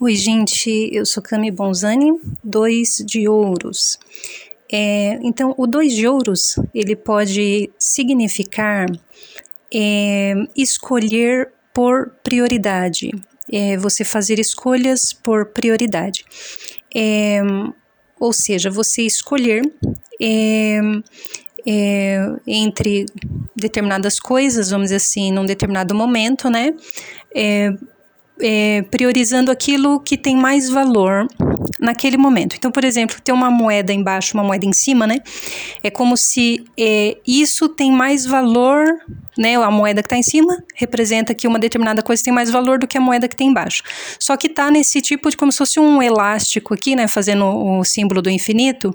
Oi, gente, eu sou Cami Bonzani, dois de ouros. É, então, o dois de ouros, ele pode significar é, escolher por prioridade, é, você fazer escolhas por prioridade. É, ou seja, você escolher é, é, entre determinadas coisas, vamos dizer assim, num determinado momento, né? É, priorizando aquilo que tem mais valor naquele momento. Então, por exemplo, ter uma moeda embaixo, uma moeda em cima, né? É como se é, isso tem mais valor, né? A moeda que está em cima representa que uma determinada coisa tem mais valor do que a moeda que tem embaixo. Só que está nesse tipo de como se fosse um elástico aqui, né? Fazendo o símbolo do infinito,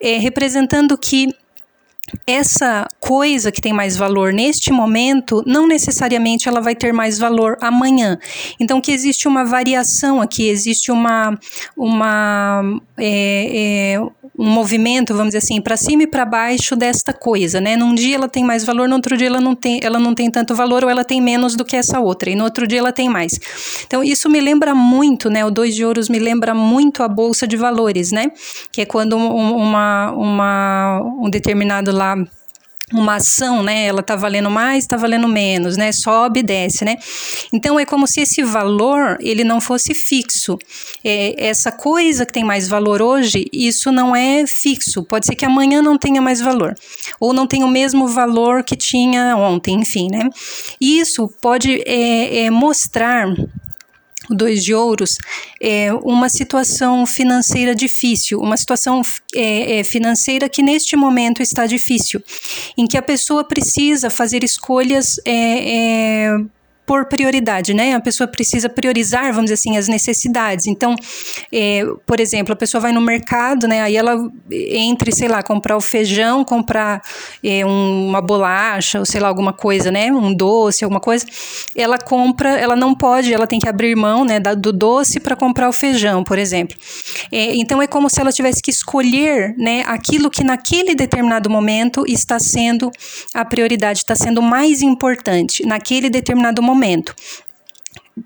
é, representando que essa coisa que tem mais valor neste momento, não necessariamente ela vai ter mais valor amanhã. Então, que existe uma variação aqui, existe uma, uma é, é, um movimento, vamos dizer assim, para cima e para baixo desta coisa, né? Num dia ela tem mais valor, no outro dia ela não tem, ela não tem tanto valor ou ela tem menos do que essa outra, e no outro dia ela tem mais. Então, isso me lembra muito, né? O dois de ouros me lembra muito a bolsa de valores, né? Que é quando uma, uma, um determinado lá uma ação, né? Ela tá valendo mais, tá valendo menos, né? Sobe e desce, né? Então é como se esse valor ele não fosse fixo. É, essa coisa que tem mais valor hoje, isso não é fixo. Pode ser que amanhã não tenha mais valor ou não tenha o mesmo valor que tinha ontem, enfim, né? Isso pode é, é mostrar o dois de ouros, é uma situação financeira difícil, uma situação é, é, financeira que neste momento está difícil, em que a pessoa precisa fazer escolhas é, é por prioridade, né? A pessoa precisa priorizar, vamos dizer assim, as necessidades. Então, é, por exemplo, a pessoa vai no mercado, né? Aí ela entre, sei lá, comprar o feijão, comprar é, um, uma bolacha, ou sei lá, alguma coisa, né? Um doce, alguma coisa. Ela compra, ela não pode, ela tem que abrir mão, né? do doce para comprar o feijão, por exemplo. É, então, é como se ela tivesse que escolher, né? Aquilo que naquele determinado momento está sendo a prioridade, está sendo mais importante naquele determinado momento momento.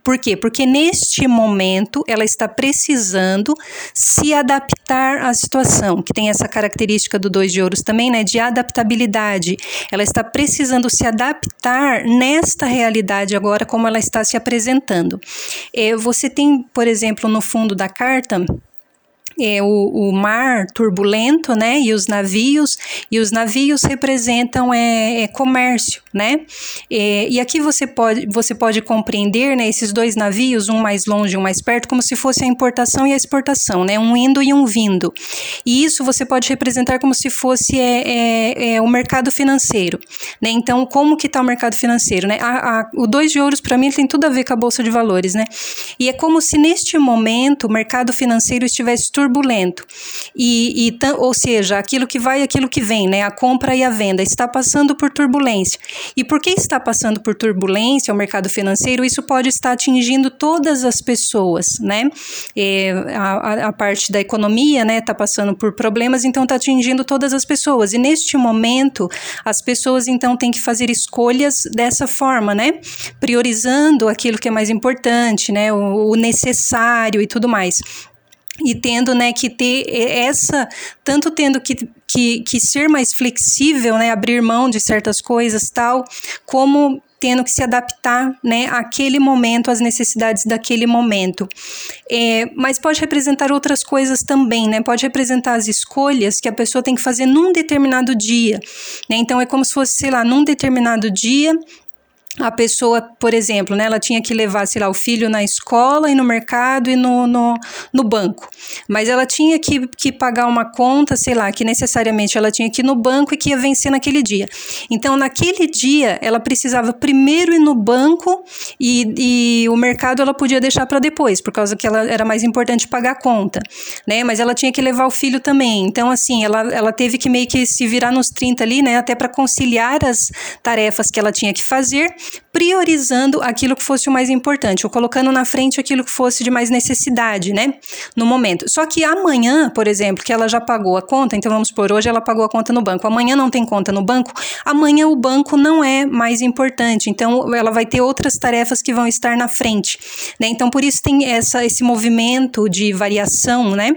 Por quê? Porque neste momento ela está precisando se adaptar à situação, que tem essa característica do dois de ouros também, né? De adaptabilidade. Ela está precisando se adaptar nesta realidade agora, como ela está se apresentando. É, você tem, por exemplo, no fundo da carta é, o, o, mar turbulento, né, e os navios, e os navios representam é, é comércio, né, é, e aqui você pode, você pode compreender, né, esses dois navios, um mais longe um mais perto, como se fosse a importação e a exportação, né, um indo e um vindo, e isso você pode representar como se fosse é, é, é o mercado financeiro, né, então como que está o mercado financeiro, né, a, a, o dois de ouros para mim tem tudo a ver com a bolsa de valores, né, e é como se neste momento o mercado financeiro estivesse turbulento. E, e, ou seja, aquilo que vai aquilo que vem, né? A compra e a venda está passando por turbulência. E por que está passando por turbulência o mercado financeiro? Isso pode estar atingindo todas as pessoas, né? É, a, a, parte da economia, né, está passando por problemas, então está atingindo todas as pessoas. E neste momento, as pessoas então têm que fazer escolhas dessa forma, né? Priorizando aquilo que é mais importante, né? o, o necessário e tudo mais e tendo né, que ter essa, tanto tendo que, que, que ser mais flexível, né, abrir mão de certas coisas tal, como tendo que se adaptar né, àquele momento, às necessidades daquele momento. É, mas pode representar outras coisas também, né? Pode representar as escolhas que a pessoa tem que fazer num determinado dia. Né? Então é como se fosse, sei lá, num determinado dia a pessoa, por exemplo, né, ela tinha que levar, sei lá, o filho na escola e no mercado e no, no, no, banco. Mas ela tinha que, que pagar uma conta, sei lá, que necessariamente ela tinha que ir no banco e que ia vencer naquele dia. Então, naquele dia, ela precisava primeiro ir no banco e, e o mercado ela podia deixar para depois, por causa que ela era mais importante pagar a conta, né? Mas ela tinha que levar o filho também. Então, assim, ela, ela teve que meio que se virar nos 30 ali, né, até para conciliar as tarefas que ela tinha que fazer Priorizando aquilo que fosse o mais importante, ou colocando na frente aquilo que fosse de mais necessidade, né? No momento. Só que amanhã, por exemplo, que ela já pagou a conta, então vamos por hoje ela pagou a conta no banco. Amanhã não tem conta no banco, amanhã o banco não é mais importante. Então ela vai ter outras tarefas que vão estar na frente, né? Então por isso tem essa, esse movimento de variação, né?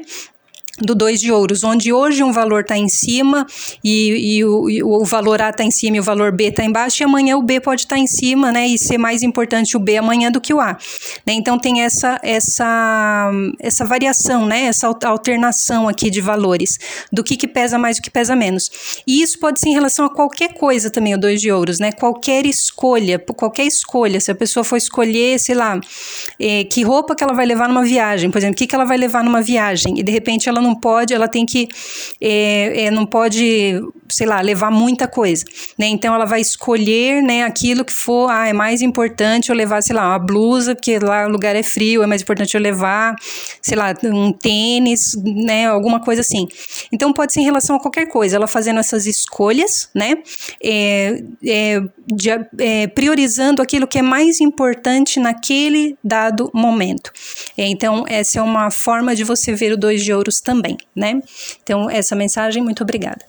Do 2 de ouros, onde hoje um valor está em cima e, e, o, e, o, valor A está em cima e o valor B está embaixo, e amanhã o B pode estar tá em cima, né, e ser mais importante o B amanhã do que o A. Né? Então tem essa, essa, essa variação, né, essa alternação aqui de valores, do que, que pesa mais e o que pesa menos. E isso pode ser em relação a qualquer coisa também, o 2 de ouros, né, qualquer escolha, qualquer escolha, se a pessoa for escolher, sei lá, é, que roupa que ela vai levar numa viagem, por exemplo, o que, que ela vai levar numa viagem, e de repente ela não pode, ela tem que, é, é, não pode, sei lá, levar muita coisa, né? Então ela vai escolher, né, aquilo que for, ah, é mais importante eu levar, sei lá, uma blusa, porque lá o lugar é frio, é mais importante eu levar, sei lá, um tênis, né, alguma coisa assim. Então pode ser em relação a qualquer coisa, ela fazendo essas escolhas, né, é, é, de, é, priorizando aquilo que é mais importante naquele dado momento. É, então essa é uma forma de você ver o dois de ouros também também, né? Então, essa mensagem, muito obrigada.